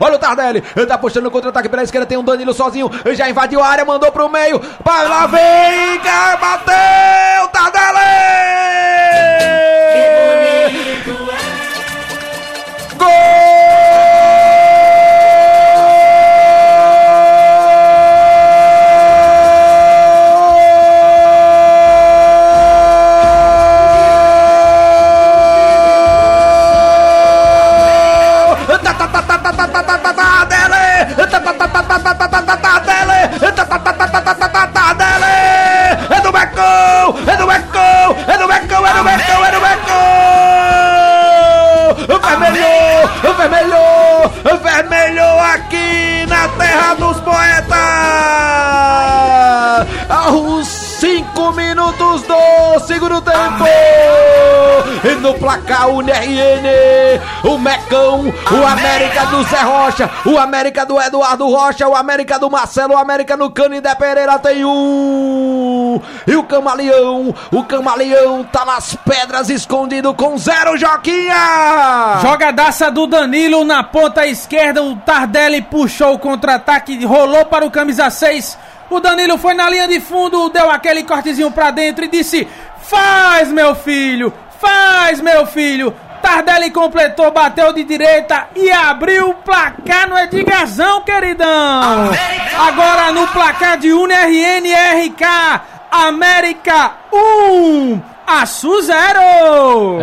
Olha o Tardelli, tá puxando o contra-ataque pela esquerda, tem um Danilo sozinho, já invadiu a área, mandou pro meio, lá vem, bateu, Becão! Vermelhou! Vermelhou! Vermelhou aqui na terra dos poetas! Aos cinco minutos do segundo tempo! E no placar o NRN, o Mecão, o América do Zé Rocha, o América do Eduardo Rocha, o América do Marcelo, o América no Canindé Pereira tem um. E o Camaleão, o Camaleão tá nas pedras escondido com zero, Joquinha! Jogadaça do Danilo na ponta esquerda, o Tardelli puxou o contra-ataque, rolou para o camisa 6. O Danilo foi na linha de fundo, deu aquele cortezinho pra dentro e disse: Faz, meu filho, faz, meu filho. Tardelli completou, bateu de direita e abriu o placar no Edgazão, queridão. Agora no placar de UNRN RK, América 1, Açu 0.